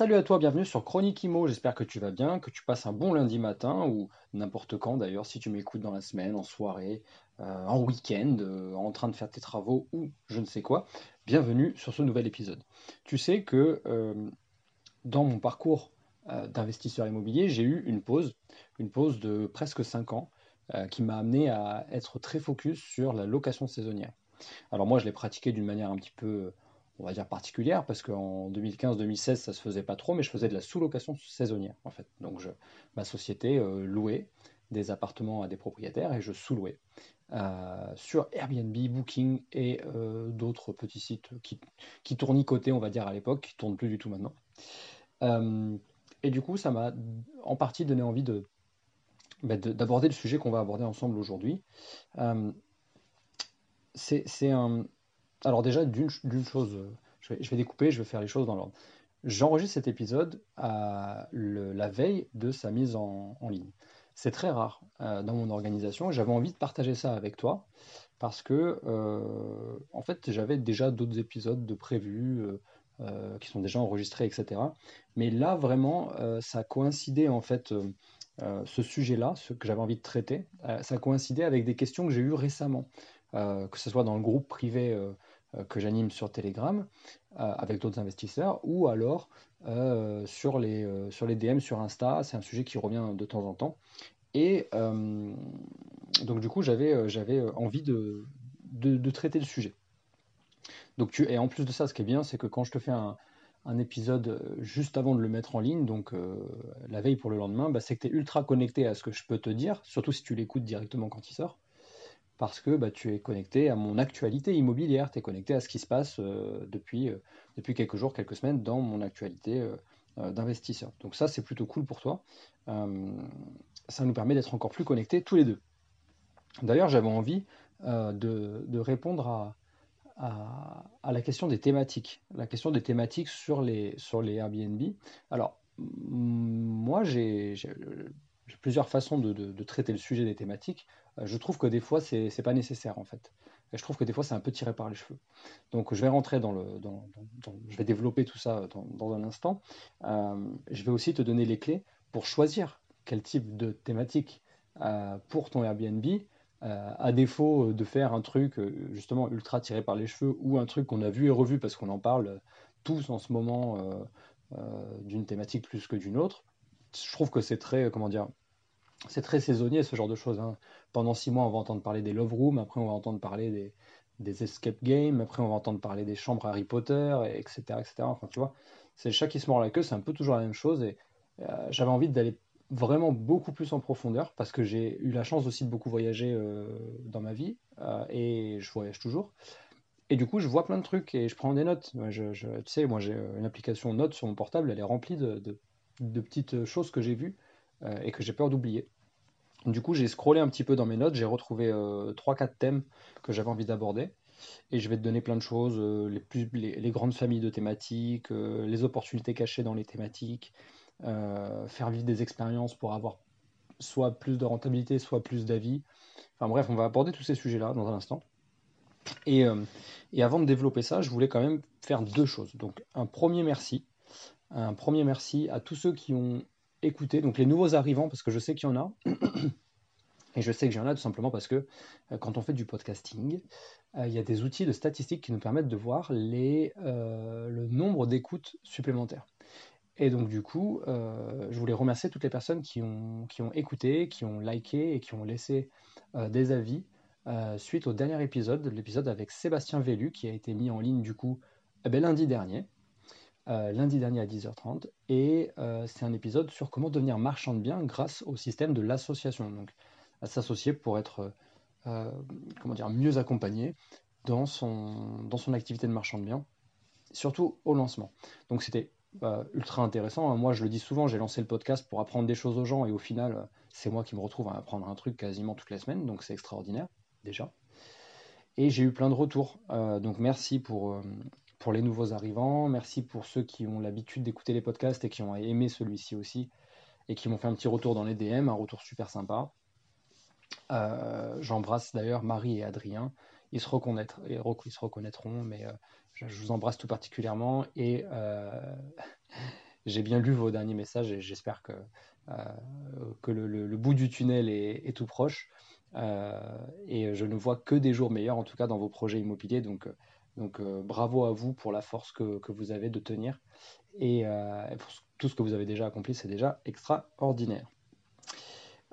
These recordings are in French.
Salut à toi, bienvenue sur Chronique Imo. J'espère que tu vas bien, que tu passes un bon lundi matin ou n'importe quand d'ailleurs, si tu m'écoutes dans la semaine, en soirée, euh, en week-end, euh, en train de faire tes travaux ou je ne sais quoi. Bienvenue sur ce nouvel épisode. Tu sais que euh, dans mon parcours d'investisseur immobilier, j'ai eu une pause, une pause de presque 5 ans qui m'a amené à être très focus sur la location saisonnière. Alors moi, je l'ai pratiqué d'une manière un petit peu on va dire particulière, parce qu'en 2015-2016, ça se faisait pas trop, mais je faisais de la sous-location saisonnière, en fait. Donc, je, ma société euh, louait des appartements à des propriétaires et je sous-louais euh, sur Airbnb, Booking et euh, d'autres petits sites qui, qui tournicotaient, on va dire, à l'époque, qui tournent plus du tout maintenant. et du coup, ça m'a en partie donné envie bah, de, d'aborder le sujet qu'on va aborder ensemble aujourd'hui. c'est un alors déjà, d'une chose, euh, je vais, découper, je vais faire les choses dans l'ordre. J'enregistre cet épisode à la veille de sa mise en, ligne. C'est très rare euh, dans mon organisation. J'avais envie de partager ça avec toi parce que, euh, en fait, j'avais déjà d'autres épisodes de prévus qui sont déjà enregistrés, etc. Mais là, vraiment, ça coïncidait en fait. ce sujet-là, ce que j'avais envie de traiter, ça coïncidait avec des questions que j'ai eues récemment, que ce soit dans le groupe privé que j'anime sur Telegram euh, avec d'autres investisseurs ou alors euh, sur, les, sur les DM sur Insta. C'est un sujet qui revient de temps en temps. Et donc du coup, j'avais j'avais envie de, de, traiter le sujet. Donc tu, et en plus de ça, ce qui est bien, c'est que quand je te fais un, un épisode juste avant de le mettre en ligne, donc la veille pour le lendemain, bah, c'est que tu es ultra connecté à ce que je peux te dire, surtout si tu l'écoutes directement quand il sort parce que bah, tu es connecté à mon actualité immobilière, tu es connecté à ce qui se passe euh, depuis, euh, depuis quelques jours, quelques semaines dans mon actualité euh, d'investisseur. Donc ça, c'est plutôt cool pour toi. ça nous permet d'être encore plus connectés tous les deux. D'ailleurs, j'avais envie de, répondre à, à, la question des thématiques, la question des thématiques sur les, sur les Airbnb. Alors, moi, j'ai plusieurs façons de, de, traiter le sujet des thématiques. Euh, je trouve que des fois, c'est n'est pas nécessaire en fait. Et je trouve que des fois, c'est un peu tiré par les cheveux. Donc, je vais rentrer dans le. Je vais développer tout ça dans, un instant. Euh, je vais aussi te donner les clés pour choisir quel type de thématique euh, pour ton Airbnb. à défaut de faire un truc justement ultra tiré par les cheveux ou un truc qu'on a vu et revu parce qu'on en parle tous en ce moment d'une thématique plus que d'une autre, je trouve que c'est très, comment dire, c'est très saisonnier ce genre de choses. Hein. Pendant six mois, on va entendre parler des Love Rooms, après on va entendre parler des, escape games, après on va entendre parler des chambres Harry Potter, etc., etc. Enfin, tu vois, c'est le chat qui se mord la queue, c'est un peu toujours la même chose. Et euh, j'avais envie d'aller vraiment beaucoup plus en profondeur parce que j'ai eu la chance aussi de beaucoup voyager euh, dans ma vie euh, et je voyage toujours. Et du coup, je vois plein de trucs et je prends des notes. Je, tu sais, moi j'ai une application notes sur mon portable, elle est remplie de, petites choses que j'ai vues et que j'ai peur d'oublier. Du coup, j'ai scrollé un petit peu dans mes notes, j'ai retrouvé 3-4 euh, thèmes que j'avais envie d'aborder. Et je vais te donner plein de choses, euh, les, plus, les, grandes familles de thématiques, les opportunités cachées dans les thématiques, faire vivre des expériences pour avoir soit plus de rentabilité, soit plus d'avis. Enfin bref, on va aborder tous ces sujets-là dans un instant. Et, avant de développer ça, je voulais quand même faire deux choses. Donc un premier merci. Un premier merci à tous ceux qui ont écouter donc les nouveaux arrivants, parce que je sais qu'il y en a. Et je sais que j'en ai tout simplement parce que euh, quand on fait du podcasting, euh, il y a des outils de statistiques qui nous permettent de voir euh, le nombre d'écoutes supplémentaires. Et donc du coup, je voulais remercier toutes les personnes qui ont, écouté, qui ont liké et qui ont laissé des avis suite au dernier épisode, l'épisode avec Sébastien Vélu, qui a été mis en ligne du coup ben, lundi dernier. Euh, lundi dernier à 10h30. Et euh, c'est un épisode sur comment devenir marchand de biens grâce au système de l'association. Donc, à s'associer pour être euh, comment dire, mieux accompagné dans son, dans son activité de marchand de biens, surtout au lancement. Donc, c'était ultra intéressant. Moi, je le dis souvent, j'ai lancé le podcast pour apprendre des choses aux gens et au final, c'est moi qui me retrouve à apprendre un truc quasiment toutes les semaines, donc c'est extraordinaire déjà. Et j'ai eu plein de retours. donc merci pour, pour les nouveaux arrivants, merci pour ceux qui ont l'habitude d'écouter les podcasts et qui ont aimé celui-ci aussi et qui m'ont fait un petit retour dans les DM, un retour super sympa. J'embrasse d'ailleurs Marie et Adrien. Ils se, reconnaîtront, ils se reconnaîtront, mais je, vous embrasse tout particulièrement et j'ai bien lu vos derniers messages et j'espère que, que le, bout du tunnel est tout proche. Euh, et je ne vois que des jours meilleurs, en tout cas dans vos projets immobiliers. Donc, euh, donc euh, bravo à vous pour la force que, vous avez de tenir. Et pour tout ce que vous avez déjà accompli, c'est déjà extraordinaire.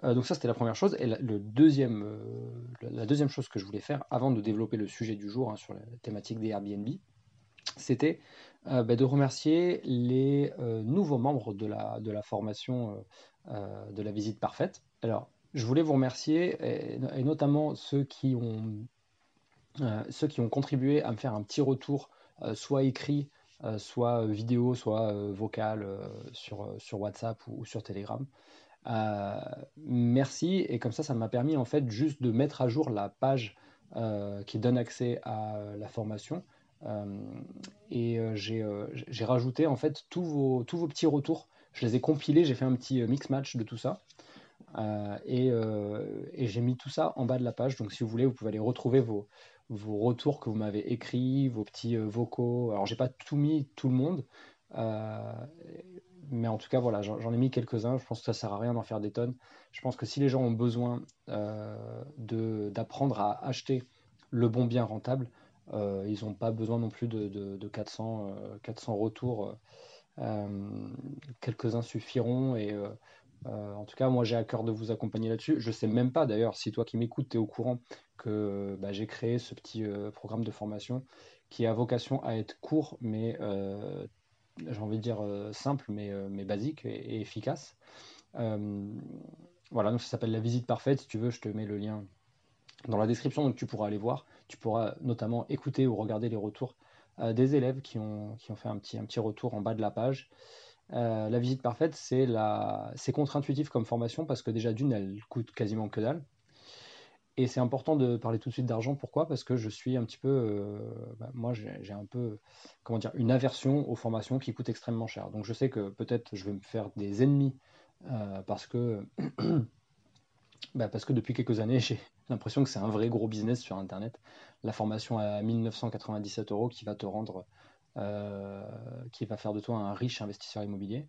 donc ça, c'était la première chose. Et la, deuxième, chose que je voulais faire avant de développer le sujet du jour hein, sur la thématique des Airbnb, c'était bah, de remercier les nouveaux membres de la, formation de la visite parfaite. Alors, je voulais vous remercier, et, notamment ceux qui, ont, euh, ceux qui ont contribué à me faire un petit retour, euh, soit écrit, euh, soit vidéo, soit vocal sur, WhatsApp ou, sur Telegram. merci, et comme ça, ça m'a permis en fait juste de mettre à jour la page qui donne accès à la formation. et j'ai rajouté en fait tous vos, tous vos petits retours. Je les ai compilés, j'ai fait un petit mix match de tout ça. Euh, euh, et, j'ai mis tout ça en bas de la page. Donc si vous voulez, vous pouvez aller retrouver vos, vos retours que vous m'avez écrits, vos petits euh, vocaux. Alors j'ai pas tout mis tout le monde, mais en tout cas voilà, j'en ai mis quelques-uns. Je pense que ça sert à rien d'en faire des tonnes. Je pense que si les gens ont besoin d'apprendre à acheter le bon bien rentable, ils n'ont pas besoin non plus de, de 400, 400 retours. quelques-uns suffiront et euh, en tout cas, moi, j'ai à cœur de vous accompagner là-dessus. Je ne sais même pas, d'ailleurs, si toi qui m'écoutes, tu es au courant que bah, j'ai créé ce petit euh, programme de formation qui a vocation à être court, mais euh, j'ai envie de dire simple, mais, basique et, efficace. voilà, donc ça s'appelle la visite parfaite. Si tu veux, je te mets le lien dans la description, donc tu pourras aller voir. Tu pourras notamment écouter ou regarder les retours des élèves qui ont, fait un petit, retour en bas de la page. Euh, la visite parfaite, c'est la... contre-intuitif comme formation parce que déjà d'une, elle coûte quasiment que dalle. Et c'est important de parler tout de suite d'argent. Pourquoi? Parce que je suis un petit peu, euh, bah, moi j'ai un peu, comment dire, une aversion aux formations qui coûtent extrêmement cher. Donc je sais que peut-être je vais me faire des ennemis euh, parce que, bah, parce que depuis quelques années j'ai l'impression que c'est un vrai gros business sur Internet. La formation à 1997 euros qui va te rendre euh, qui va faire de toi un riche investisseur immobilier.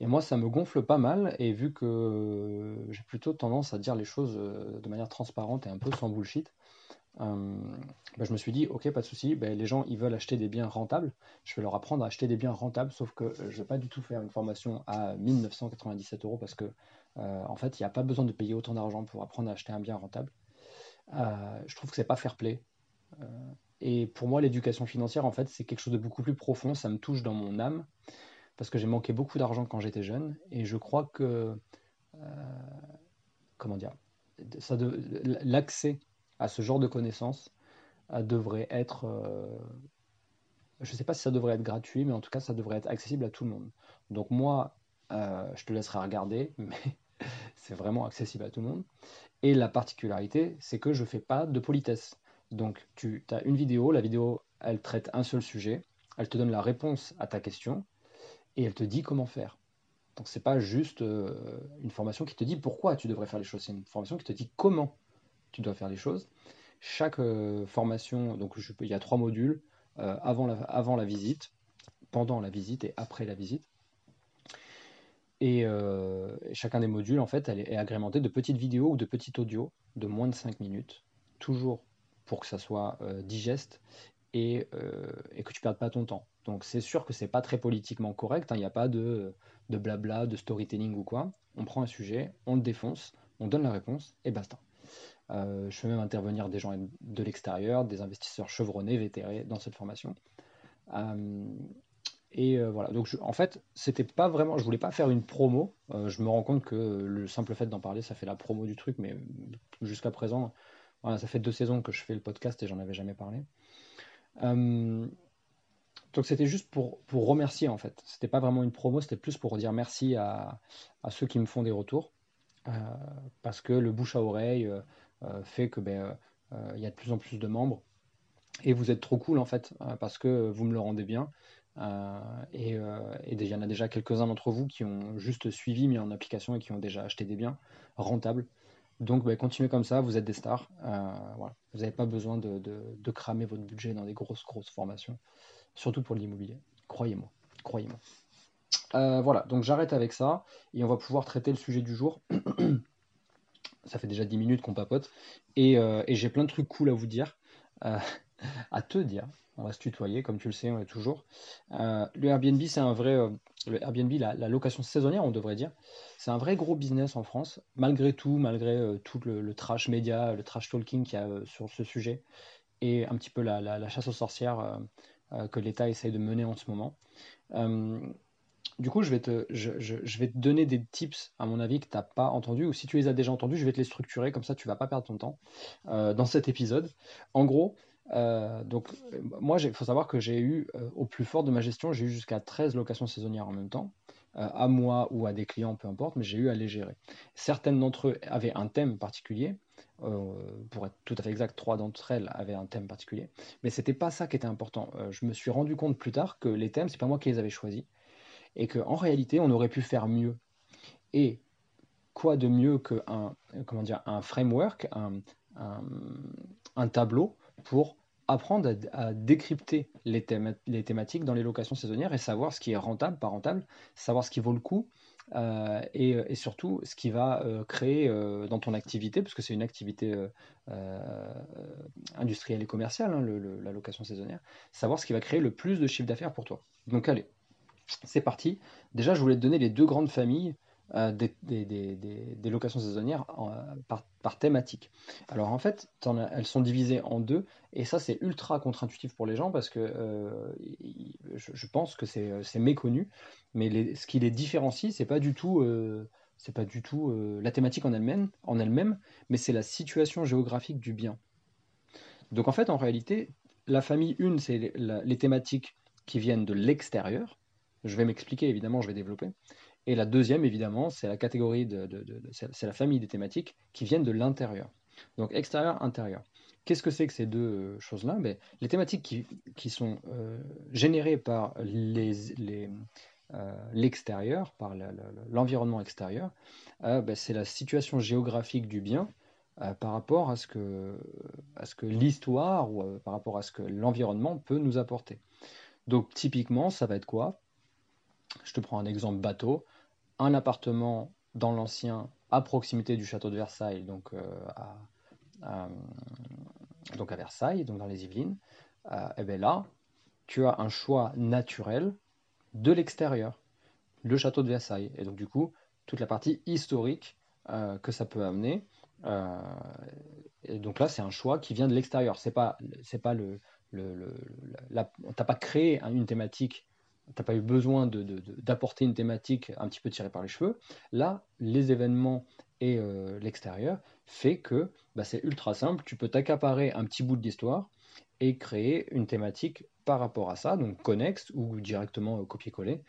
Et moi, ça me gonfle pas mal, et vu que j'ai plutôt tendance à dire les choses euh, de manière transparente et un peu sans bullshit, euh, bah, je me suis dit, ok, pas de souci, bah, les gens, ils veulent acheter des biens rentables, je vais leur apprendre à acheter des biens rentables, sauf que je ne vais pas du tout faire une formation à 1997 euros, parce que, en fait, il n'y a pas besoin de payer autant d'argent pour apprendre à acheter un bien rentable. je trouve que c'est pas fair play. Et pour moi, l'éducation financière, en fait, c'est quelque chose de beaucoup plus profond. Ça me touche dans mon âme parce que j'ai manqué beaucoup d'argent quand j'étais jeune. Et je crois que, euh, comment dire, l'accès à ce genre de connaissances euh, devrait être, euh, je ne sais pas si ça devrait être gratuit, mais en tout cas, ça devrait être accessible à tout le monde. Donc moi, je te laisserai regarder, mais c'est vraiment accessible à tout le monde. Et la particularité, c'est que je ne fais pas de politesse. Donc, tu as une vidéo, la vidéo, elle traite un seul sujet, elle te donne la réponse à ta question et elle te dit comment faire. Donc, ce n'est pas juste euh, une formation qui te dit pourquoi tu devrais faire les choses, c'est une formation qui te dit comment tu dois faire les choses. Chaque euh, formation, donc il y a trois modules, euh, avant, la, visite, pendant la visite et après la visite. Et chacun des modules, en fait, elle est agrémenté de petites vidéos ou de petits audios de moins de 5 minutes, toujours pour que ça soit euh, digeste et, euh, et, que tu perdes pas ton temps. Donc c'est sûr que c'est pas très politiquement correct, hein. il n'y a pas de, de blabla, de storytelling ou quoi. On prend un sujet, on le défonce, on donne la réponse et basta. Euh, je fais même intervenir des gens de l'extérieur, des investisseurs chevronnés, vétérés dans cette formation. et voilà, donc en fait, c'était pas vraiment, je voulais pas faire une promo. je me rends compte que le simple fait d'en parler, ça fait la promo du truc, mais jusqu'à présent, voilà, ça fait deux saisons que je fais le podcast et j'en avais jamais parlé. Euh, Donc c'était juste pour, pour remercier en fait. C'était pas vraiment une promo, c'était plus pour dire merci à, à ceux qui me font des retours. Euh, parce que le bouche à oreille euh, fait que ben, y a de plus en plus de membres. Et vous êtes trop cool en fait, parce que vous me le rendez bien. et il y en a déjà quelques-uns d'entre vous qui ont juste suivi, mis en application et qui ont déjà acheté des biens rentables. Donc ben, continuez comme ça, vous êtes des stars. Voilà. Vous n'avez pas besoin de, cramer votre budget dans des grosses, grosses formations, surtout pour l'immobilier. Croyez-moi, croyez-moi. Euh, voilà, donc j'arrête avec ça et on va pouvoir traiter le sujet du jour. ça fait déjà 10 minutes qu'on papote et, euh, et j'ai plein de trucs cool à vous dire, euh, à te dire. On va se tutoyer, comme tu le sais, on est toujours. le Airbnb, c'est un vrai. Airbnb, la, location saisonnière, on devrait dire, c'est un vrai gros business en France, malgré tout, malgré tout le, trash média, le trash talking qu'il y a sur ce sujet et un petit peu la, la chasse aux sorcières que l'État essaye de mener en ce moment. Du coup, je vais, te, donner des tips, à mon avis, que tu n'as pas entendu, ou si tu les as déjà entendus, je vais te les structurer, comme ça tu vas pas perdre ton temps euh, dans cet épisode. En gros, euh, donc, moi, il faut savoir que j'ai eu, euh, au plus fort de ma gestion, j'ai eu jusqu'à 13 locations saisonnières en même temps, à moi ou à des clients, peu importe, mais j'ai eu à les gérer. Certaines d'entre eux avaient un thème particulier, pour être tout à fait exact, trois d'entre elles avaient un thème particulier, mais c'était pas ça qui était important. je me suis rendu compte plus tard que les thèmes, c'est pas moi qui les avais choisis et qu'en réalité, on aurait pu faire mieux. Et quoi de mieux qu'un un framework, un, un, tableau pour apprendre à, décrypter les, thématiques dans les locations saisonnières et savoir ce qui est rentable, pas rentable, savoir ce qui vaut le coup euh, et, et, surtout ce qui va euh, créer euh, dans ton activité, parce que c'est une activité industrielle et commerciale, hein, la location saisonnière, savoir ce qui va créer le plus de chiffre d'affaires pour toi. Donc allez, c'est parti. Déjà, je voulais te donner les deux grandes familles euh, des, locations saisonnières euh, par, thématique. Alors en fait, elles sont divisées en deux, et ça c'est ultra contre-intuitif pour les gens parce que euh, je, pense que c'est méconnu, mais ce qui les différencie, c'est pas du tout, pas du tout la thématique en elle-même, mais c'est la situation géographique du bien. Donc en fait, en réalité, la famille 1, c'est les thématiques qui viennent de l'extérieur, je vais m'expliquer, évidemment, je vais développer. Et la deuxième, évidemment, c'est la catégorie de, c'est la famille des thématiques qui viennent de l'intérieur. Donc extérieur, intérieur. Qu'est-ce que c'est que ces deux euh, choses-là? Ben, Les thématiques qui, qui sont euh, générées par les, euh, l'extérieur, par l'environnement extérieur, ben, c'est la situation géographique du bien par rapport à ce que, à ce que l'histoire ou par rapport à ce que l'environnement peut nous apporter. Donc typiquement, ça va être quoi? Je te prends un exemple bateau. Un appartement dans l'ancien à proximité du château de Versailles, donc, euh, à, donc à Versailles, donc dans les Yvelines, et euh, eh bien là, tu as un choix naturel de l'extérieur, le château de Versailles. Et donc du coup, toute la partie historique euh, que ça peut amener. et donc là, c'est un choix qui vient de l'extérieur. C'est pas, c'est pas le, le, le t'as pas créé une thématique tu n'as pas eu besoin d'apporter une thématique un petit peu tirée par les cheveux. Là, les événements et euh, l'extérieur fait que bah, c'est ultra simple. Tu peux t'accaparer un petit bout de l'histoire et créer une thématique par rapport à ça, donc connexe ou directement euh, copier-coller.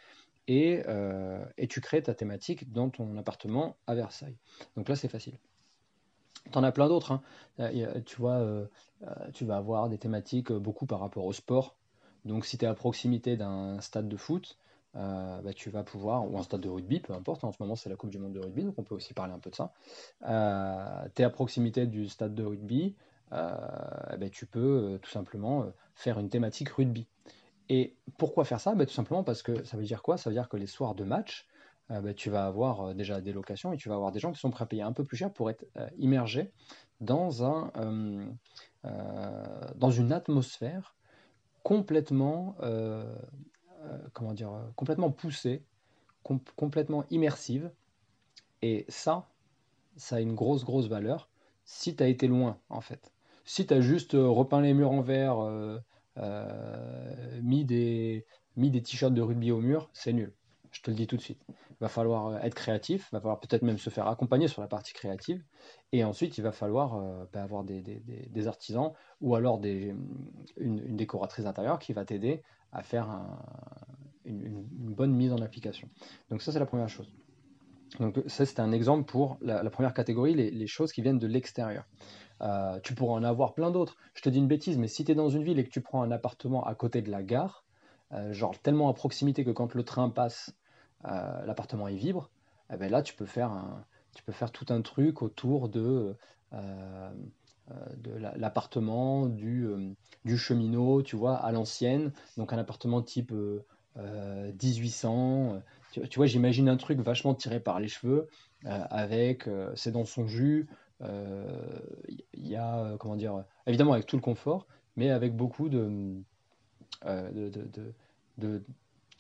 Et, euh, et, tu crées ta thématique dans ton appartement à Versailles. Donc là, c'est facile. Tu en as plein d'autres. Hein. Tu vas avoir des thématiques beaucoup par rapport au sport. Donc si tu es à proximité d'un stade de foot, euh, bah, tu vas pouvoir, ou un stade de rugby, peu importe, en ce moment c'est la Coupe du Monde de rugby, donc on peut aussi parler un peu de ça. Euh, tu es à proximité du stade de rugby, euh, bah, tu peux tout simplement faire une thématique rugby. Et pourquoi faire ça? Bah, Tout simplement parce que ça veut dire quoi? Ça veut dire que les soirs de match, tu vas avoir déjà des locations et tu vas avoir des gens qui sont prêts à payer un peu plus cher pour être immergés dans, un, dans une atmosphère complètement, euh, euh, comment dire, complètement poussée, complètement immersive. Et ça, ça a une grosse, grosse valeur si tu as été loin, en fait. Si tu as juste euh, repeint les murs en verre, mis des, mis des t-shirts de rugby au mur, c'est nul. Je te le dis tout de suite. Il va falloir euh, être créatif, il va falloir peut-être même se faire accompagner sur la partie créative. Et ensuite, il va falloir euh, bah, avoir des, artisans ou alors une, décoratrice intérieure qui va t'aider à faire une, bonne mise en application. Donc ça, c'est la première chose. Donc ça, c'est un exemple pour la, première catégorie, les, choses qui viennent de l'extérieur. Euh, tu pourras en avoir plein d'autres. Je te dis une bêtise, mais si tu es dans une ville et que tu prends un appartement à côté de la gare, genre tellement à proximité que quand le train passe, euh, l'appartement il vibre, eh ben là tu peux faire tout un truc autour de euh, euh, l'appartement, du, cheminot, tu vois, à l'ancienne, donc un appartement type 1800. Tu, vois, j'imagine un truc vachement tiré par les cheveux, avec, c'est dans son jus, il y a, comment dire, évidemment avec tout le confort, mais avec beaucoup de,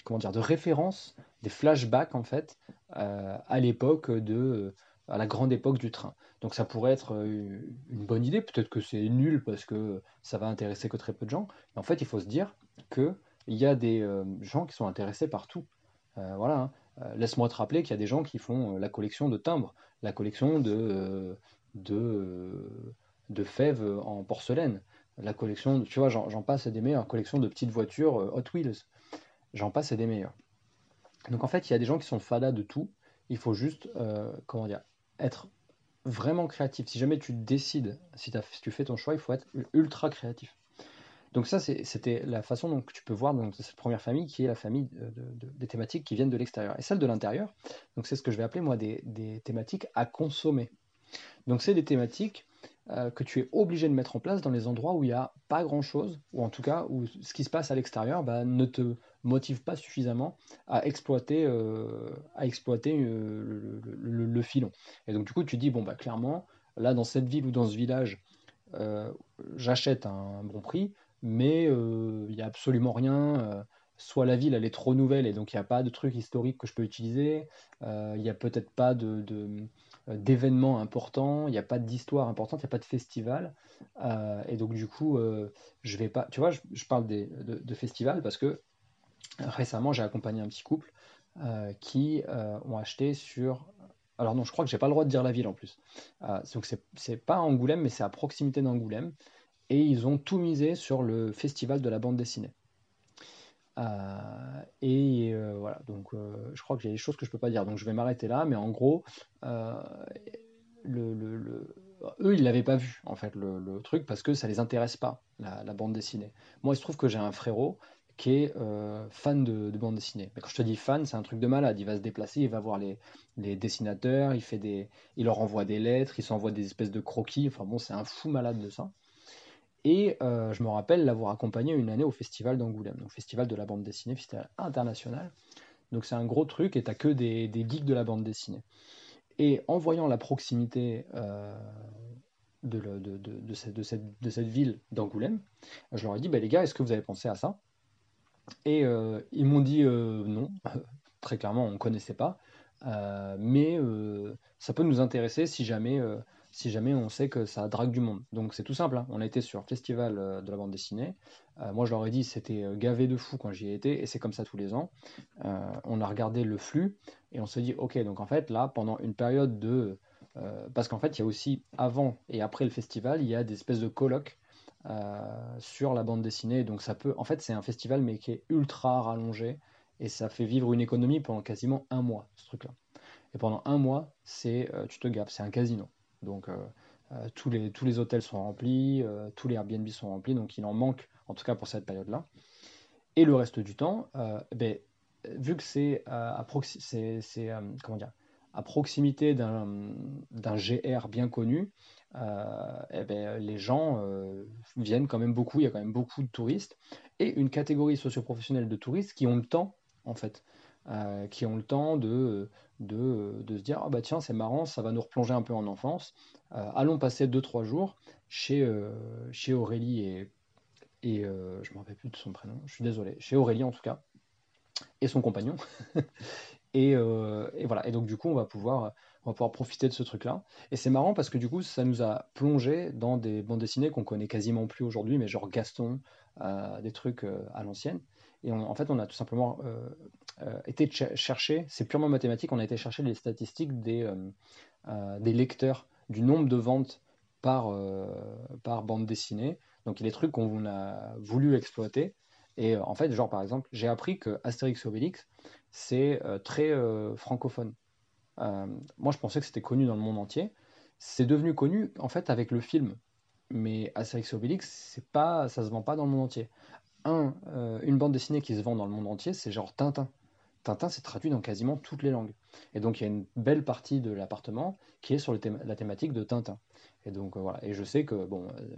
comment dire, de référence, des flashbacks en fait, euh, à l'époque de, à la grande époque du train. Donc ça pourrait être euh, une bonne idée. Peut-être que c'est nul parce que ça va intéresser que très peu de gens. Mais en fait, il faut se dire que il y a des euh, gens qui sont intéressés par tout. voilà. Hein. Laisse-moi te rappeler qu'il y a des gens qui font la collection de timbres, la collection de, de, de fèves en porcelaine, la collection, tu vois, j'en passe des meilleures collections de petites voitures Hot Wheels. J'en passe et des meilleurs. Donc en fait, il y a des gens qui sont fadas de tout. Il faut juste, euh, comment dire, être vraiment créatif. Si jamais tu décides, si, tu fais ton choix, il faut être ultra créatif. Donc ça, c'était la façon dont tu peux voir cette première famille qui est la famille des thématiques qui viennent de l'extérieur. Et celle de l'intérieur, c'est ce que je vais appeler moi des thématiques à consommer. Donc c'est des thématiques euh, que tu es obligé de mettre en place dans les endroits où il n'y a pas grand-chose, ou en tout cas où ce qui se passe à l'extérieur bah, ne te motive pas suffisamment à exploiter, euh, à exploiter euh, le, filon. Et donc du coup tu dis, bon bah clairement, là dans cette ville ou dans ce village, j'achète un bon prix, mais il n'y a absolument rien soit la ville elle est trop nouvelle et donc il n'y a pas de truc historique que je peux utiliser, il n'y a peut-être pas de, euh, d'événements importants, il n'y a pas d'histoire importante, il n'y a pas de festival. Euh, et donc, du coup, euh, je vais pas. Tu vois, je, parle de, festival parce que récemment, j'ai accompagné un petit couple qui ont acheté sur. Alors, non, je crois que j'ai pas le droit de dire la ville en plus. donc, c'est pas Angoulême, mais c'est à proximité d'Angoulême. Et ils ont tout misé sur le festival de la bande dessinée. Euh, et euh, voilà, donc euh, je crois que j'ai des choses que je peux pas dire, donc je vais m'arrêter là, mais en gros, eux, ils l'avaient pas vu, en fait, le, truc, parce que ça les intéresse pas, la, bande dessinée. Moi, il se trouve que j'ai un frérot qui est fan de, bande dessinée. Mais quand je te dis fan, c'est un truc de malade. Il va se déplacer, il va voir les, les dessinateurs, il, fait des, il leur envoie des lettres, il s'envoie des espèces de croquis. Enfin bon, c'est un fou malade de ça. Et euh, je me rappelle l'avoir accompagné une année au festival d'Angoulême, donc festival de la bande dessinée, festival international. Donc c'est un gros truc et t'as que des, des, geeks de la bande dessinée. Et en voyant la proximité euh, de, de, de, cette, de, cette, ville d'Angoulême, je leur ai dit, bah, les gars, est-ce que vous avez pensé à ça? Et euh, ils m'ont dit non, très clairement, on ne connaissait pas, mais ça peut nous intéresser si jamais si jamais on sait que ça drague du monde. Donc c'est tout simple, hein. on a été sur le festival euh, de la bande dessinée. Euh, moi je leur ai dit c'était euh, gavé de fou quand j'y ai été et c'est comme ça tous les ans. on a regardé le flux et on s'est dit ok donc en fait là pendant une période de parce qu'en fait il y a aussi avant et après le festival il y a des espèces de colloques sur la bande dessinée donc ça peut en fait c'est un festival mais qui est ultra rallongé et ça fait vivre une économie pendant quasiment un mois ce truc là. Et pendant un mois, c'est tu te gaffes, c'est un casino. Donc euh, euh, tous, les, tous les hôtels sont remplis, euh, tous les Airbnb sont remplis, donc il en manque, en tout cas pour cette période-là. Et le reste du temps, ben, vu que c'est à, comment dire, à proximité d'un GR bien connu, eh ben, les gens viennent quand même beaucoup, il y a quand même beaucoup de touristes, et une catégorie socio-professionnelle de touristes qui ont le temps, en fait, qui ont le temps de, de, de se dire ah bah tiens c'est marrant ça va nous replonger un peu en enfance. Euh, allons passer 2-3 jours chez, euh, chez Aurélie et, et euh, je me rappelle plus de son prénom je suis désolé chez Aurélie en tout cas et son compagnon. Et, et, voilà. Et donc du coup on va pouvoir on va pouvoir profiter de ce truc là et c'est marrant parce que du coup ça nous a plongé dans des bandes dessinées qu'on connaît quasiment plus aujourd'hui mais genre Gaston des trucs à l'ancienne. Et en fait on a tout simplement été chercher, c'est purement mathématique, on a été chercher les statistiques des, des lecteurs, du nombre de ventes par, bande dessinée. Donc il y a des trucs qu'on a voulu exploiter. Et en fait, genre par exemple, j'ai appris que Astérix Obélix, c'est très francophone. moi, je pensais que c'était connu dans le monde entier. C'est devenu connu en fait avec le film mais Astérix Obélix, c'est pas, ça se vend pas dans le monde entier. Un, euh, une bande dessinée qui se vend dans le monde entier, c'est genre Tintin. Tintin, c'est traduit dans quasiment toutes les langues. Et donc, il y a une belle partie de l'appartement qui est sur la thématique de Tintin. Et donc, euh, voilà. Et je sais que, bon, euh,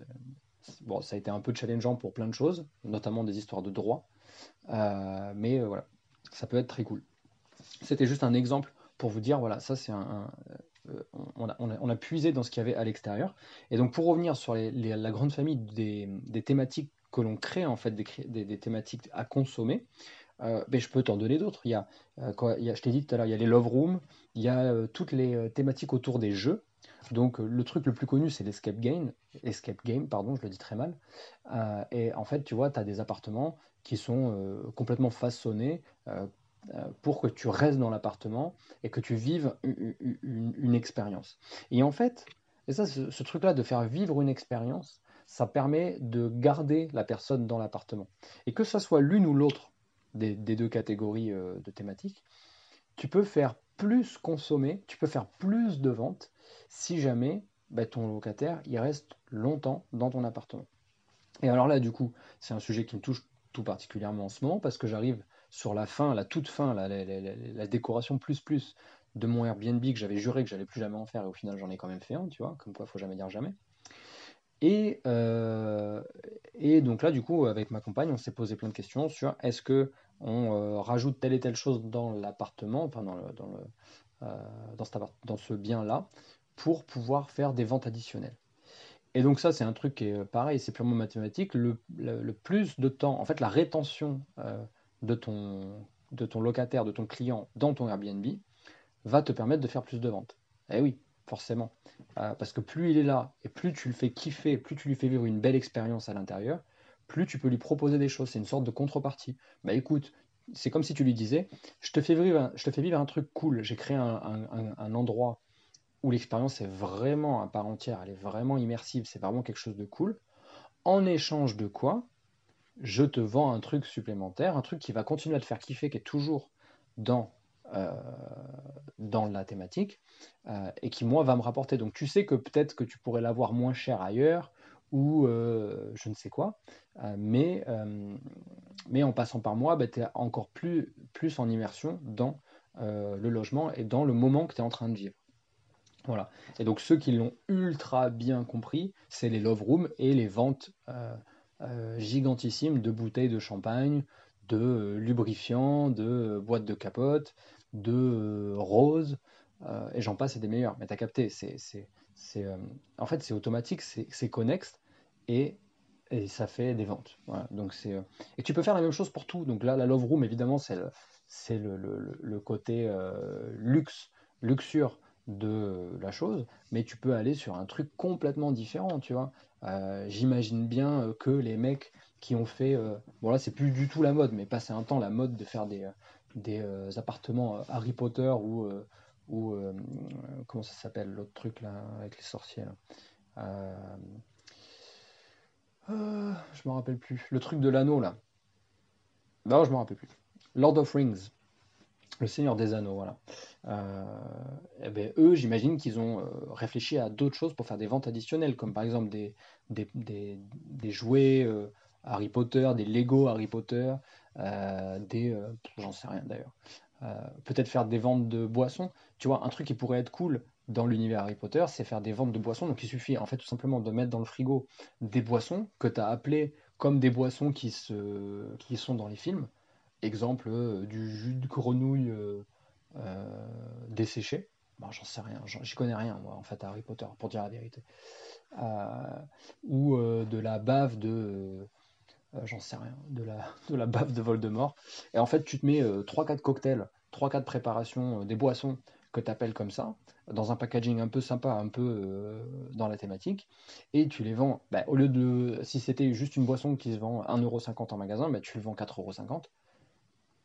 bon, ça a été un peu challengeant pour plein de choses, notamment des histoires de droit. mais voilà, ça peut être très cool. C'était juste un exemple pour vous dire, voilà, ça c'est un, euh, on, a, puisé dans ce qu'il y avait à l'extérieur. Et donc pour revenir sur la grande famille des, thématiques que l'on crée, en fait, des, thématiques à consommer, euh, ben, je peux t'en donner d'autres. Euh, il, y a, je t'ai dit tout à l'heure, il y a les love rooms, il y a toutes les thématiques autour des jeux. Donc le truc le plus connu, c'est l'escape game, escape game, pardon, je le dis très mal. et en fait, tu vois, tu as des appartements qui sont complètement façonnés, euh, pour que tu restes dans l'appartement et que tu vives une, expérience. Et en fait, et ça, ce, truc-là de faire vivre une expérience, ça permet de garder la personne dans l'appartement. Et que ce soit l'une ou l'autre des, deux catégories euh, de thématiques, tu peux faire plus consommer, tu peux faire plus de ventes si jamais bah, ton locataire il reste longtemps dans ton appartement. Et alors là, du coup, c'est un sujet qui me touche tout particulièrement en ce moment parce que j'arrive sur la fin, la toute fin, la, décoration plus plus de mon Airbnb que j'avais juré que j'allais plus jamais en faire et au final j'en ai quand même fait un, tu vois, comme quoi faut jamais dire jamais. Et, euh, et donc là, du coup, avec ma compagne, on s'est posé plein de questions sur est-ce que on euh, rajoute telle et telle chose dans l'appartement, enfin dans, le, dans, le, euh, dans, ce bien-là, pour pouvoir faire des ventes additionnelles. Et donc ça, c'est un truc qui est pareil, c'est purement mathématique. Le, le, plus de temps, en fait, la rétention de ton, de ton locataire, de ton client dans ton Airbnb, va te permettre de faire plus de ventes. Eh oui, forcément. Euh, parce que plus il est là, et plus tu le fais kiffer, plus tu lui fais vivre une belle expérience à l'intérieur, plus tu peux lui proposer des choses. C'est une sorte de contrepartie. Bah écoute, c'est comme si tu lui disais, je te fais vivre un, truc cool, j'ai créé un, endroit où l'expérience est vraiment à part entière, elle est vraiment immersive, c'est vraiment quelque chose de cool. En échange de quoi je te vends un truc supplémentaire, un truc qui va continuer à te faire kiffer, qui est toujours dans, dans la thématique, euh, et qui, moi, va me rapporter. Donc, tu sais que peut-être que tu pourrais l'avoir moins cher ailleurs, ou euh, je ne sais quoi, mais, mais en passant par moi, bah, tu es encore plus, plus en immersion dans le logement et dans le moment que tu es en train de vivre. Voilà. Et donc, ceux qui l'ont ultra bien compris, c'est les love rooms et les ventes euh, gigantissime de bouteilles de champagne, de euh, lubrifiants, de euh, boîtes de capote, de roses, et j'en passe, c'est des meilleurs. Mais tu as capté, c'est, c'est, en fait, c'est automatique, c'est, connexe, et, et, ça fait des ventes. Donc c'est, et tu peux faire la même chose pour tout. Donc là, la Love Room, évidemment, c'est le, c'est le, le, côté luxe, luxure de la chose, mais tu peux aller sur un truc complètement différent, tu vois. Euh, j'imagine bien euh, que les mecs qui ont fait, euh, bon là c'est plus du tout la mode, mais passé un temps la mode de faire des, des appartements Harry Potter ou, ou comment ça s'appelle l'autre truc là avec les sorciers je me rappelle plus. Le truc de l'anneau là. Non, je me rappelle plus. Lord of Rings. Le Seigneur des Anneaux, voilà. Euh, eh ben, eux, j'imagine qu'ils ont euh, réfléchi à d'autres choses pour faire des ventes additionnelles, comme par exemple des, des, jouets euh, Harry Potter, des Lego Harry Potter, des. J'en sais rien d'ailleurs. Peut-être faire des ventes de boissons. Tu vois, un truc qui pourrait être cool dans l'univers Harry Potter, c'est faire des ventes de boissons. Donc il suffit en fait tout simplement de mettre dans le frigo des boissons que tu as appelées comme des boissons qui, se, qui sont dans les films. Exemple, euh, du jus de grenouille euh, euh, desséché. Bon, j'en sais rien, j'y connais rien, moi, en fait, à Harry Potter, pour dire la vérité. ou de la bave de. J'en sais rien, de la, de la bave de Voldemort. Et en fait, tu te mets 3-4 cocktails, 3-4 préparations, des boissons que tu appelles comme ça, dans un packaging un peu sympa, un peu dans la thématique, et tu les vends, bah, au lieu de, si c'était juste une boisson qui se vend 1,50€ en magasin, bah, tu le vends 4,50€,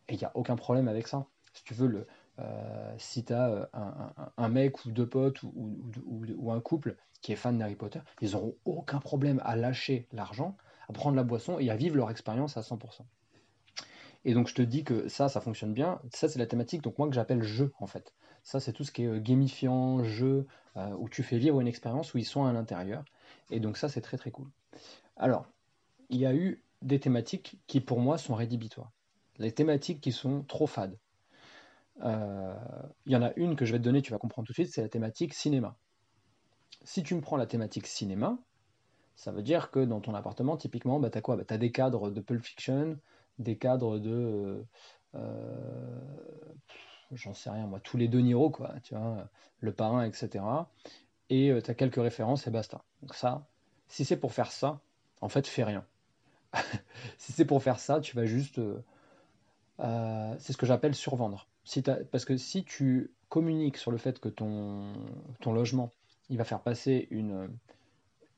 Et il n'y a aucun problème avec ça. Si tu veux, le, euh, si tu as un, mec ou deux potes ou, un couple qui est fan d'Harry Potter, ils n'auront aucun problème à lâcher l'argent, à prendre la boisson et à vivre leur expérience à 100%. Et donc je te dis que ça, ça fonctionne bien. Ça, c'est la thématique, donc moi que j'appelle jeu en fait. Ça, c'est tout ce qui est euh, gamifiant, jeu, euh, où tu fais vivre une expérience où ils sont à l'intérieur. Et donc ça, c'est très très cool. Alors, il y a eu des thématiques qui pour moi sont rédhibitoires. Les thématiques qui sont trop fades. Euh, il y en a une que je vais te donner, tu vas comprendre tout de suite, c'est la thématique cinéma. Si tu me prends la thématique cinéma, ça veut dire que dans ton appartement, typiquement, bah, tu as quoi? Bah, Tu as des cadres de Pulp Fiction, des cadres de. Euh, j'en sais rien, moi, tous les deux Niro, quoi, tu vois, le parrain, etc. Et tu as quelques références et basta. Donc, ça, si c'est pour faire ça, en fait, fais rien. si c'est pour faire ça, tu vas juste. Euh, euh, c'est ce que j'appelle survendre. Parce que si tu communiques sur le fait que ton, ton logement, il va faire passer une,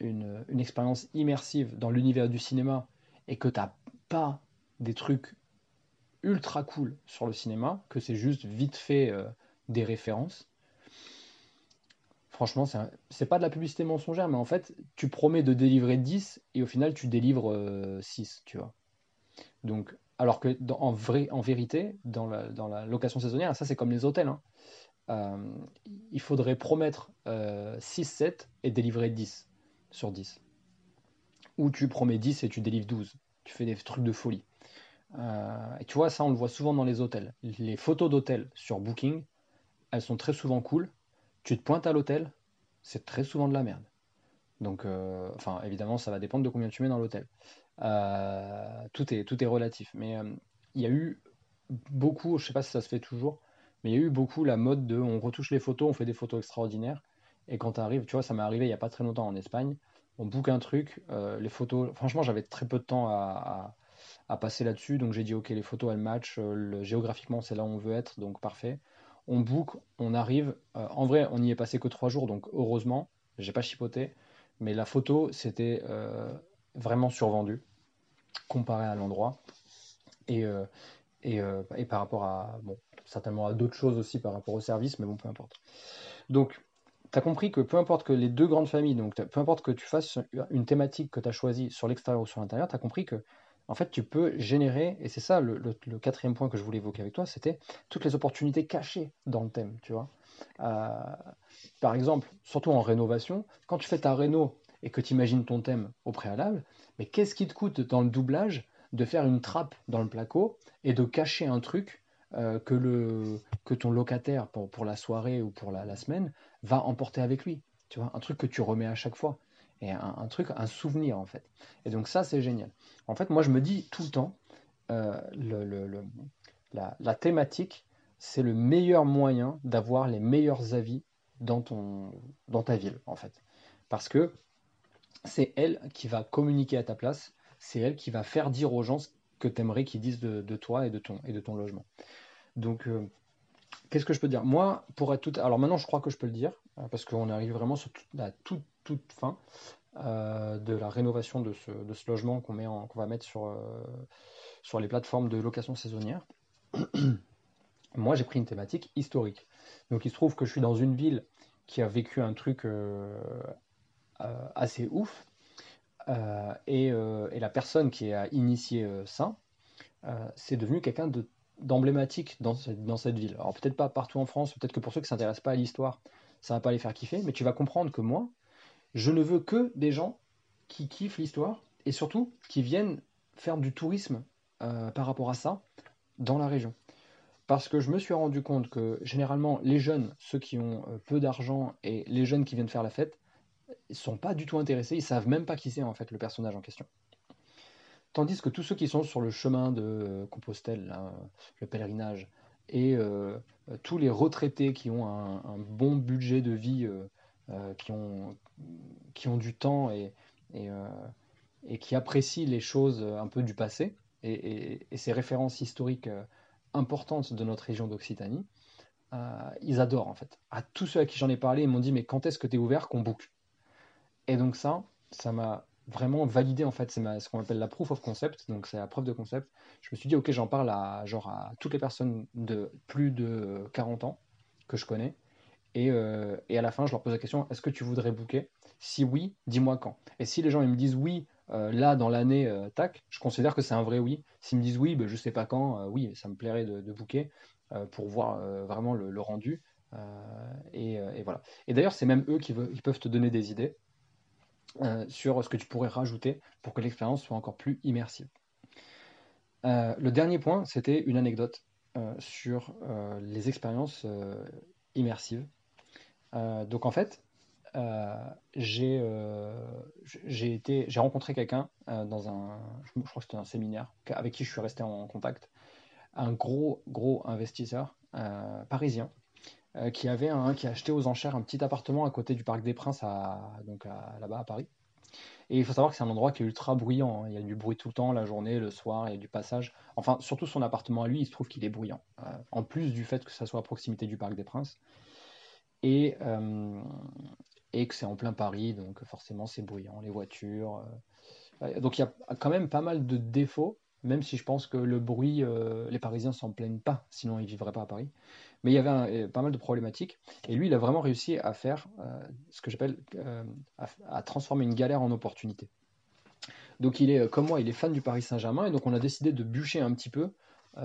une, expérience immersive dans l'univers du cinéma et que tu n'as pas des trucs ultra cool sur le cinéma, que c'est juste vite fait euh, des références, franchement, c'est pas de la publicité mensongère, mais en fait, tu promets de délivrer 10 et au final, tu délivres 6, euh, tu vois. Donc, alors que en, vrai, en vérité, dans la, dans la location saisonnière, ça c'est comme les hôtels, hein, euh, il faudrait promettre 6-7 et délivrer 10 sur 10. Ou tu promets 10 et tu délivres 12. Tu fais des trucs de folie. Euh, et tu vois, ça, on le voit souvent dans les hôtels. Les photos d'hôtels sur Booking, elles sont très souvent cool. Tu te pointes à l'hôtel, c'est très souvent de la merde. Donc, euh, enfin, évidemment, ça va dépendre de combien tu mets dans l'hôtel. Euh, tout, est, tout est relatif. Mais il y a eu beaucoup, je sais pas si ça se fait toujours, mais il y a eu beaucoup la mode de on retouche les photos, on fait des photos extraordinaires. Et quand tu arrives, tu vois, ça m'est arrivé il n'y a pas très longtemps en Espagne, on book un truc, les photos, franchement, j'avais très peu de temps à à passer là-dessus. Donc j'ai dit ok, les photos elles matchent, euh, géographiquement c'est là où on veut être, donc parfait. On book, on arrive. Euh, en vrai, on n'y est passé que trois jours, donc heureusement, j'ai pas chipoté. Mais la photo, c'était euh, vraiment survendu comparé à l'endroit. Et, et, et, par rapport à, bon, certainement à d'autres choses aussi par rapport au service, mais bon, peu importe. Donc, tu as compris que peu importe que les deux grandes familles, donc peu importe que tu fasses une thématique que tu as choisie sur l'extérieur ou sur l'intérieur, tu as compris que en fait, tu peux générer, et c'est ça le, quatrième point que je voulais évoquer avec toi, c'était toutes les opportunités cachées dans le thème, tu vois. Euh, par exemple, surtout en rénovation, quand tu fais ta réno et que tu imagines ton thème au préalable, mais qu'est-ce qui te coûte dans le doublage de faire une trappe dans le placo et de cacher un truc euh, que, le, que ton locataire pour, pour la soirée ou pour la, la, semaine va emporter avec lui, tu vois, un truc que tu remets à chaque fois et un, truc, un souvenir en fait. Et donc ça, c'est génial. En fait, moi, je me dis tout le temps, euh, le, la, thématique, c'est le meilleur moyen d'avoir les meilleurs avis dans, ton, dans ta ville, en fait. Parce que c'est elle qui va communiquer à ta place, c'est elle qui va faire dire aux gens que tu aimerais qu'ils disent de, toi et de ton, et de ton logement. Donc, euh, qu'est-ce que je peux dire? Moi, pour être tout... Alors maintenant, je crois que je peux le dire, euh, parce qu'on arrive vraiment la toute toute fin euh, de la rénovation de ce, de ce logement qu'on qu'on va mettre sur, sur les plateformes de location saisonnière. Moi, j'ai pris une thématique historique. Donc, il se trouve que je suis dans une ville qui a vécu un truc assez ouf. Et, et, la personne qui a initié ça, c'est devenu quelqu'un d'emblématique dans, cette ville. Alors peut-être pas partout en France, peut-être que pour ceux qui ne s'intéressent pas à l'histoire, ça va pas les faire kiffer, mais tu vas comprendre que moi, je ne veux que des gens qui kiffent l'histoire et surtout qui viennent faire du tourisme euh, par rapport à ça dans la région. Parce que je me suis rendu compte que généralement les jeunes, ceux qui ont euh, peu d'argent et les jeunes qui viennent faire la fête, ils sont pas du tout intéressés, ils savent même pas qui c'est en fait le personnage en question. Tandis que tous ceux qui sont sur le chemin de euh, Compostelle, le pèlerinage, et tous les retraités qui ont un, bon budget de vie euh, qui, ont, qui ont du temps et, et, euh, qui apprécient les choses un peu du passé et, et ces références historiques euh, importantes de notre région d'Occitanie, ils adorent en fait. À tous ceux à qui j'en ai parlé, ils m'ont dit mais quand est-ce que tu es ouvert qu'on book Et donc ça, ça m'a vraiment validé en fait. C'est ce qu'on appelle la proof of concept, donc c'est la preuve de concept. Je me suis dit, ok, j'en parle à, genre, à toutes les personnes de plus de 40 ans que je connais. Et, euh, et à la fin, je leur pose la question, est-ce que tu voudrais booker? Si oui, dis-moi quand. Et si les gens ils me disent oui, euh, là dans l'année, euh, tac, je considère que c'est un vrai oui. S'ils me disent oui, ben, je sais pas quand, oui, ça me plairait de, de booker pour voir vraiment le, rendu. Et, voilà. Et d'ailleurs, c'est même eux qui peuvent te donner des idées. Euh, sur ce que tu pourrais rajouter pour que l'expérience soit encore plus immersive. Euh, le dernier point, c'était une anecdote euh, sur les expériences immersives. donc en fait, j'ai rencontré quelqu'un dans un, je, crois que c'était un séminaire avec qui je suis resté en contact, un gros gros investisseur parisien euh, qui avait un, qui a acheté aux enchères un petit appartement à côté du Parc des Princes, à, donc là-bas à Paris. Et il faut savoir que c'est un endroit qui est ultra bruyant. Hein. Il y a du bruit tout le temps, la journée, le soir, il y a du passage. Enfin, surtout son appartement à lui, il se trouve qu'il est bruyant. Euh, en plus du fait que ça soit à proximité du Parc des Princes. Et, euh, et que c'est en plein Paris, donc forcément c'est bruyant, les voitures. donc il y a quand même pas mal de défauts, même si je pense que le bruit, les Parisiens s'en plaignent pas, sinon ils vivraient pas à Paris. Mais il y avait euh, pas mal de problématiques. Et lui, il a vraiment réussi à faire euh, ce que j'appelle euh, à, transformer une galère en opportunité. Donc il est, comme moi, il est fan du Paris Saint-Germain. Et donc on a décidé de bûcher un petit peu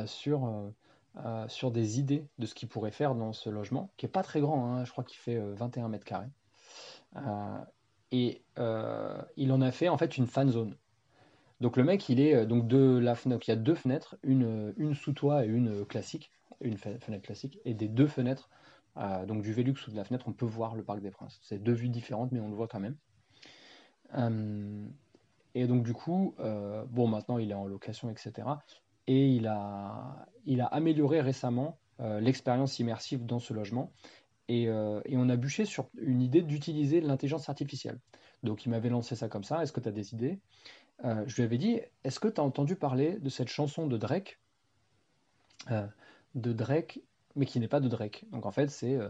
sur, sur des idées de ce qu'il pourrait faire dans ce logement, qui est pas très grand. Hein. je crois qu'il fait 21 mètres carrés. et il en a fait en fait une fan zone. Donc le mec, il est donc de la fenêtre. Il y a deux fenêtres, une, une sous toit et une classique une fenêtre classique, et des deux fenêtres, euh, donc du Velux ou de la fenêtre, on peut voir le Parc des Princes. C'est deux vues différentes, mais on le voit quand même. Euh, et donc du coup, euh, bon, maintenant il est en location, etc. Et il a, il a amélioré récemment l'expérience immersive dans ce logement. Et, et, on a bûché sur une idée d'utiliser l'intelligence artificielle. Donc il m'avait lancé ça comme ça, est-ce que tu as des idées? Je lui avais dit, est-ce que tu as entendu parler de cette chanson de Drake de Drake, mais qui n'est pas de Drake. Donc en fait, c'est euh,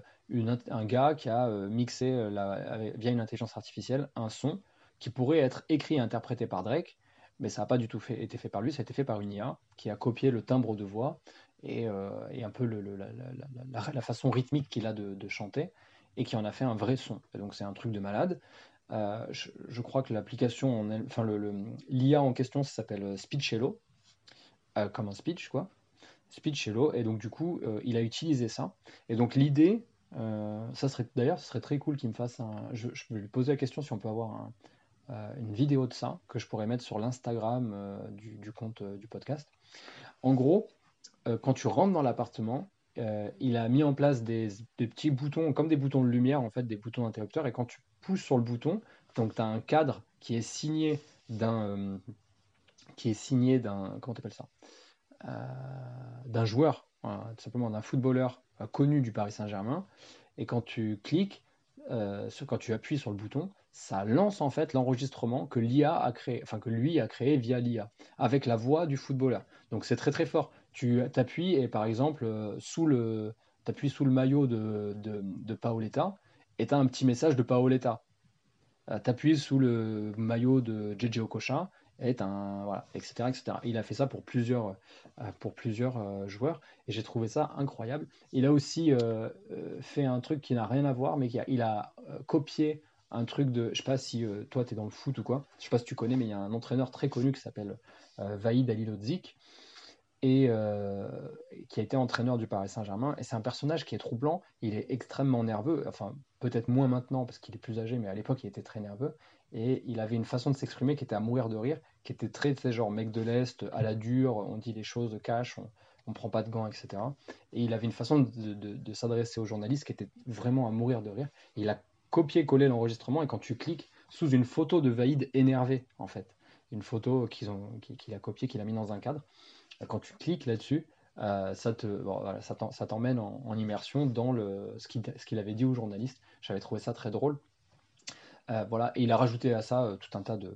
un gars qui a euh, mixé euh, via une intelligence artificielle un son qui pourrait être écrit et interprété par Drake, mais ça n'a pas du tout été fait par lui, ça a été fait par une IA qui a copié le timbre de voix et, un peu la, façon rythmique qu'il a de, chanter et qui en a fait un vrai son. donc c'est un truc de malade. Je, crois que l'application, enfin l'IA en question, ça s'appelle Speechello, comme un speech quoi. Speechello, et donc du coup, euh, il a utilisé ça. Et donc l'idée, euh, ça serait d'ailleurs, ce serait très cool qu'il me fasse un. Je, vais lui poser la question si on peut avoir euh, une vidéo de ça que je pourrais mettre sur l'Instagram du, compte du podcast. En gros, quand tu rentres dans l'appartement, il a mis en place des, petits boutons, comme des boutons de lumière, en fait, des boutons d'interrupteur, et quand tu pousses sur le bouton, donc tu as un cadre qui est signé d'un. qui est signé d'un. Comment t'appelles ça? Euh, d'un joueur, tout simplement d'un footballeur euh, connu du Paris Saint-Germain. Et quand tu cliques, euh, quand tu appuies sur le bouton, ça lance en fait l'enregistrement que l'IA a créé, enfin que lui a créé via l'IA, avec la voix du footballeur. Donc c'est très très fort. Tu t'appuies et par exemple sous le, appuies sous le maillot de, de, de Paoletta et tu as un petit message de Paoletta. tu appuies sous le maillot de JJ Okocha un voilà, etc., etc. Il a fait ça pour plusieurs, euh, pour plusieurs euh, joueurs et j'ai trouvé ça incroyable. Il a aussi euh, fait un truc qui n'a rien à voir, mais qui a, il a copié un truc de, je sais pas si toi tu es dans le foot ou quoi, je sais pas si tu connais, mais il y a un entraîneur très connu qui s'appelle Vaïd Alilodzic et qui a été entraîneur du Paris Saint-Germain. Et c'est un personnage qui est troublant. Il est extrêmement nerveux. Enfin, peut-être moins maintenant parce qu'il est plus âgé, mais à l'époque, il était très nerveux. Et il avait une façon de s'exprimer qui était à mourir de rire, qui était très, très genre mec de l'Est, à la dure, on dit les choses cash, on, on prend pas de gants, etc. Et il avait une façon de, s'adresser aux journalistes qui était vraiment à mourir de rire. il a copié-collé l'enregistrement et quand tu cliques sous une photo de Vaïd énervé, en fait, une photo qu'il a copiée, qu'il a mis dans un cadre, quand tu cliques là-dessus, euh, ça te, ça t'emmène en, immersion dans le, ce qu'il avait dit aux journalistes. J'avais trouvé ça très drôle. Euh, voilà, et il a rajouté à ça euh, tout un tas de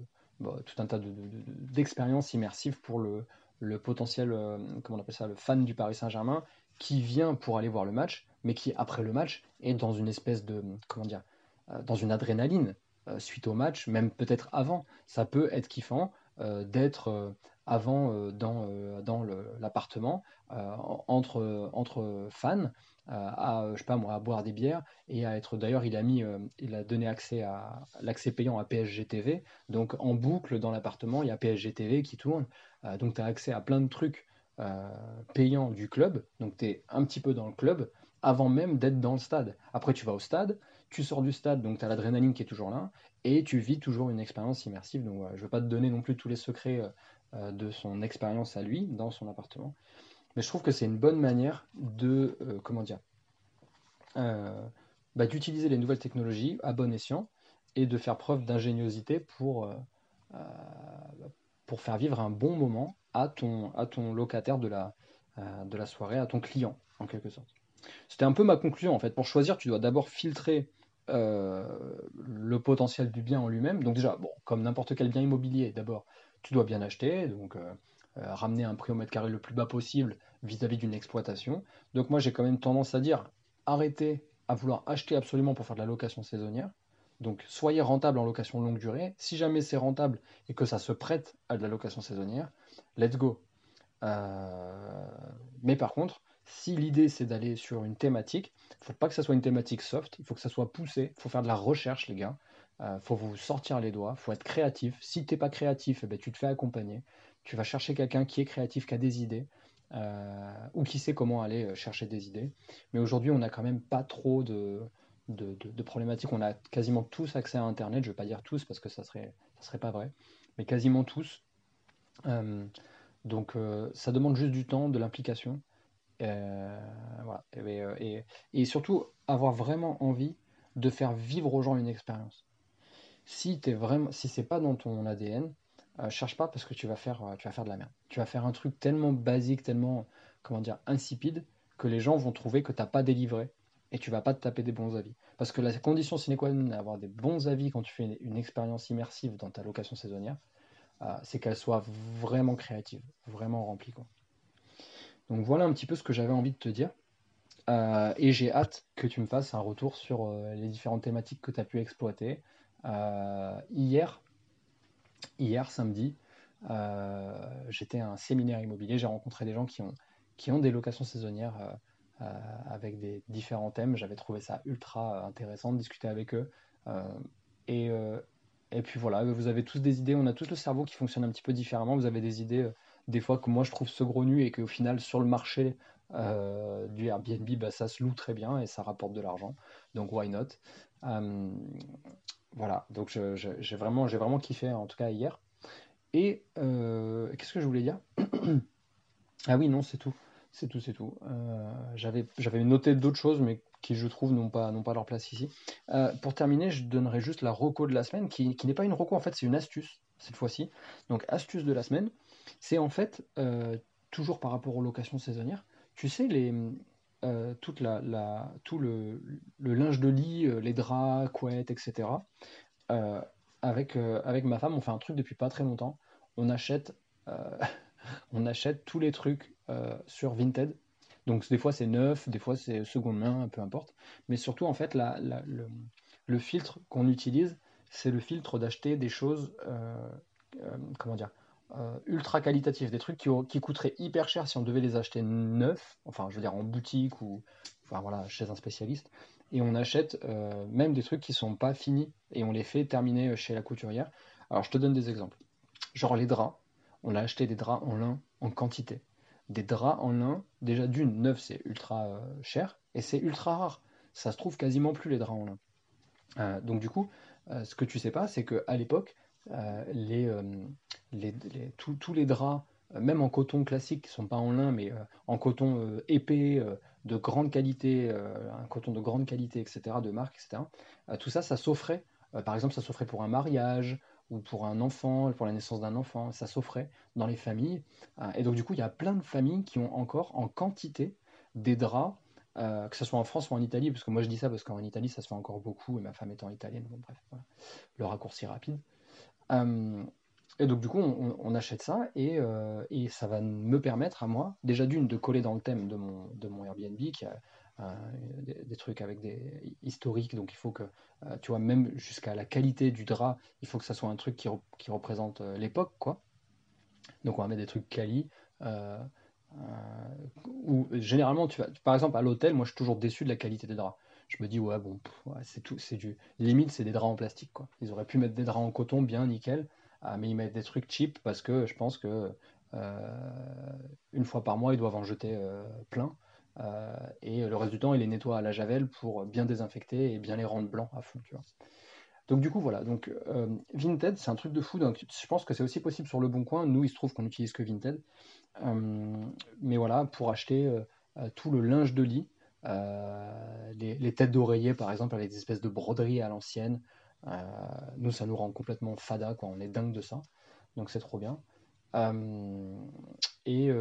tout un tas d'expériences immersives pour le, le potentiel, comment on appelle ça, le fan du Paris Saint-Germain qui vient pour aller voir le match, mais qui après le match est dans une espèce de comment dire, dans une adrénaline suite au match, même peut-être avant. Ça peut être kiffant d'être avant dans, dans l'appartement entre, entre fans à, je sais pas moi, à boire des bières et à être. D'ailleurs, il a mis, il a donné accès à l'accès payant à PSG TV. Donc en boucle dans l'appartement, il y a PSG TV qui tourne. donc tu as accès à plein de trucs payants du club. Donc tu es un petit peu dans le club avant même d'être dans le stade. Après, tu vas au stade, tu sors du stade, donc tu as l'adrénaline qui est toujours là, et tu vis toujours une expérience immersive. Je ne veux pas te donner non plus tous les secrets euh, de son expérience à lui dans son appartement. Mais je trouve que c'est une bonne manière de, euh, comment dire, euh, bah, d'utiliser les nouvelles technologies à bon escient et de faire preuve d'ingéniosité pour, faire vivre un bon moment à ton, à ton locataire de la, de la soirée, à ton client, en quelque sorte. C'était un peu ma conclusion en fait. Pour choisir, tu dois d'abord filtrer le potentiel du bien en lui-même. Donc déjà, bon, comme n'importe quel bien immobilier, d'abord, tu dois bien acheter, donc euh, euh, ramener un prix au mètre carré le plus bas possible vis-à-vis d'une exploitation. Donc moi j'ai quand même tendance à dire arrêtez à vouloir acheter absolument pour faire de la location saisonnière. Donc soyez rentable en location longue durée. Si jamais c'est rentable et que ça se prête à de la location saisonnière, let's go. Euh, mais par contre, si l'idée c'est d'aller sur une thématique, il faut pas que ça soit une thématique soft, il faut que ça soit poussé, il faut faire de la recherche les gars. Il euh, faut vous sortir les doigts, faut être créatif. Si tu n'es pas créatif, eh ben, tu te fais accompagner. Tu vas chercher quelqu'un qui est créatif, qui a des idées, euh, ou qui sait comment aller euh, chercher des idées. Mais aujourd'hui, on n'a quand même pas trop de, de, problématiques. On a quasiment tous accès à Internet. Je ne vais pas dire tous parce que ça serait, ça serait pas vrai, mais quasiment tous. donc, ça demande juste du temps, de l'implication. Voilà. et, et, surtout, avoir vraiment envie de faire vivre aux gens une expérience si t'es vraiment, si c'est pas dans ton ADN, euh, cherche pas parce que tu vas faire, euh, tu vas faire de la merde. Tu vas faire un truc tellement basique, tellement, comment dire, insipide que les gens vont trouver que t'as pas délivré et tu vas pas te taper des bons avis. Parce que la condition sine qua non d'avoir des bons avis quand tu fais une, expérience immersive dans ta location saisonnière, euh, c'est qu'elle soit vraiment créative, vraiment remplie. Donc voilà un petit peu ce que j'avais envie de te dire. et j'ai hâte que tu me fasses un retour sur les différentes thématiques que tu as pu exploiter, euh, hier, hier, samedi, euh, j'étais à un séminaire immobilier. J'ai rencontré des gens qui ont, qui ont des locations saisonnières euh, avec des différents thèmes. J'avais trouvé ça ultra intéressant de discuter avec eux. et, et puis voilà, vous avez tous des idées. On a tous le cerveau qui fonctionne un petit peu différemment. Vous avez des idées, des fois que moi je trouve saugrenues et qu'au final, sur le marché du Airbnb, bah, ça se loue très bien et ça rapporte de l'argent. Donc, why not? Voilà, donc j'ai vraiment, vraiment kiffé, en tout cas hier. Et euh, qu'est-ce que je voulais dire? Ah oui, non, c'est tout. C'est tout, c'est tout. Euh, j'avais noté d'autres choses, mais qui, je trouve, n'ont pas, pas leur place ici. Euh, pour terminer, je donnerai juste la reco de la semaine, qui, qui n'est pas une reco, en fait, c'est une astuce, cette fois-ci. Donc, astuce de la semaine, c'est en fait, toujours par rapport aux locations saisonnières, tu sais, euh, toute la, tout le, linge de lit, euh, les draps, couettes, etc. Euh, avec, avec ma femme, on fait un truc depuis pas très longtemps. On achète, on achète tous les trucs sur Vinted. Donc des fois c'est neuf, des fois c'est seconde main, peu importe. Mais surtout en fait le, filtre qu'on utilise, c'est le filtre d'acheter des choses, comment dire, euh, ultra qualitatifs, des trucs qui, coûteraient hyper cher si on devait les acheter neufs, enfin je veux dire en boutique ou enfin voilà chez un spécialiste, et on achète euh, même des trucs qui sont pas finis et on les fait terminer chez la couturière. Alors je te donne des exemples. Genre les draps, on a acheté des draps en lin en quantité. Des draps en lin, déjà d'une, neuf c'est ultra euh, cher et c'est ultra rare. Ça se trouve quasiment plus les draps en lin. donc du coup, ce que tu sais pas, c'est qu'à l'époque, euh, euh, tous les draps, euh, même en coton classique, qui ne sont pas en lin, mais en coton épais, de grande qualité, un coton de grande qualité, etc., de marque, etc., tout ça, ça s'offrait. par exemple, ça s'offrait pour un mariage ou pour un enfant, pour la naissance d'un enfant, ça s'offrait dans les familles. et donc, du coup, il y a plein de familles qui ont encore en quantité des draps que ce soit en France ou en Italie, parce que moi je dis ça parce qu'en Italie ça se fait encore beaucoup, et ma femme étant italienne, bref, le raccourci rapide. Euh, et donc du coup, on, achète ça euh, et, ça va me permettre à moi, déjà d'une, de coller dans le thème de mon, Airbnb, qui des, trucs avec des historiques, donc il faut que, tu vois, même jusqu'à la qualité du drap, il faut que ça soit un truc qui, représente l'époque, quoi. Donc on va mettre des trucs quali. ou généralement, tu vas, par exemple, à l'hôtel, moi je suis toujours déçu de la qualité des draps je me dis ouais bon c'est tout c'est du limite c'est des draps en plastique quoi ils auraient pu mettre des draps en coton bien nickel ah, mais ils mettent des trucs cheap parce que je pense que euh, une fois par mois ils doivent en jeter euh, plein. Euh, et le reste du temps ils les nettoient à la javel pour bien désinfecter et bien les rendre blancs à fond tu vois. Donc du coup voilà. Donc Vinted c'est un truc de fou. Donc je pense que c'est aussi possible sur le bon coin. Nous il se trouve qu'on utilise que Vinted. Mais voilà pour acheter tout le linge de lit euh, les, têtes d'oreiller, par exemple, avec des espèces de broderies à l'ancienne. Euh, nous, ça nous rend complètement fada, quoi. On est dingue de ça. Donc, c'est trop bien. Euh, et,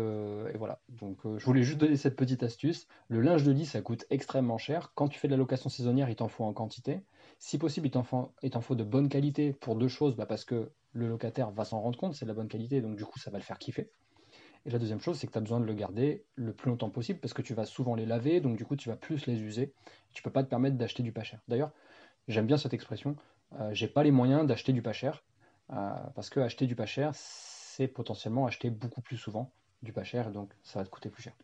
voilà. Donc, je voulais juste donner cette petite astuce. Le linge de lit, ça coûte extrêmement cher. Quand tu fais de la location saisonnière, il t'en faut en quantité. Si possible, il t'en faut, faut, de bonne qualité pour deux choses, bah parce que le locataire va s'en rendre compte, c'est de la bonne qualité, donc du coup, ça va le faire kiffer. Et la deuxième chose, c'est que tu as besoin de le garder le plus longtemps possible parce que tu vas souvent les laver, donc du coup tu vas plus les user. Tu peux pas te permettre d'acheter du pas cher. D'ailleurs, j'aime bien cette expression. Euh, j'ai pas les moyens d'acheter du pas cher euh, parce que acheter du pas cher, c'est potentiellement acheter beaucoup plus souvent du pas cher, donc ça va te coûter plus cher.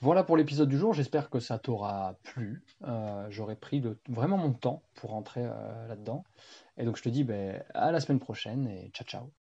Voilà pour l'épisode du jour, j'espère que ça t'aura plu. Euh, j'aurais pris vraiment mon temps pour rentrer là-dedans. Et donc je te dis ben, à la semaine prochaine et ciao ciao.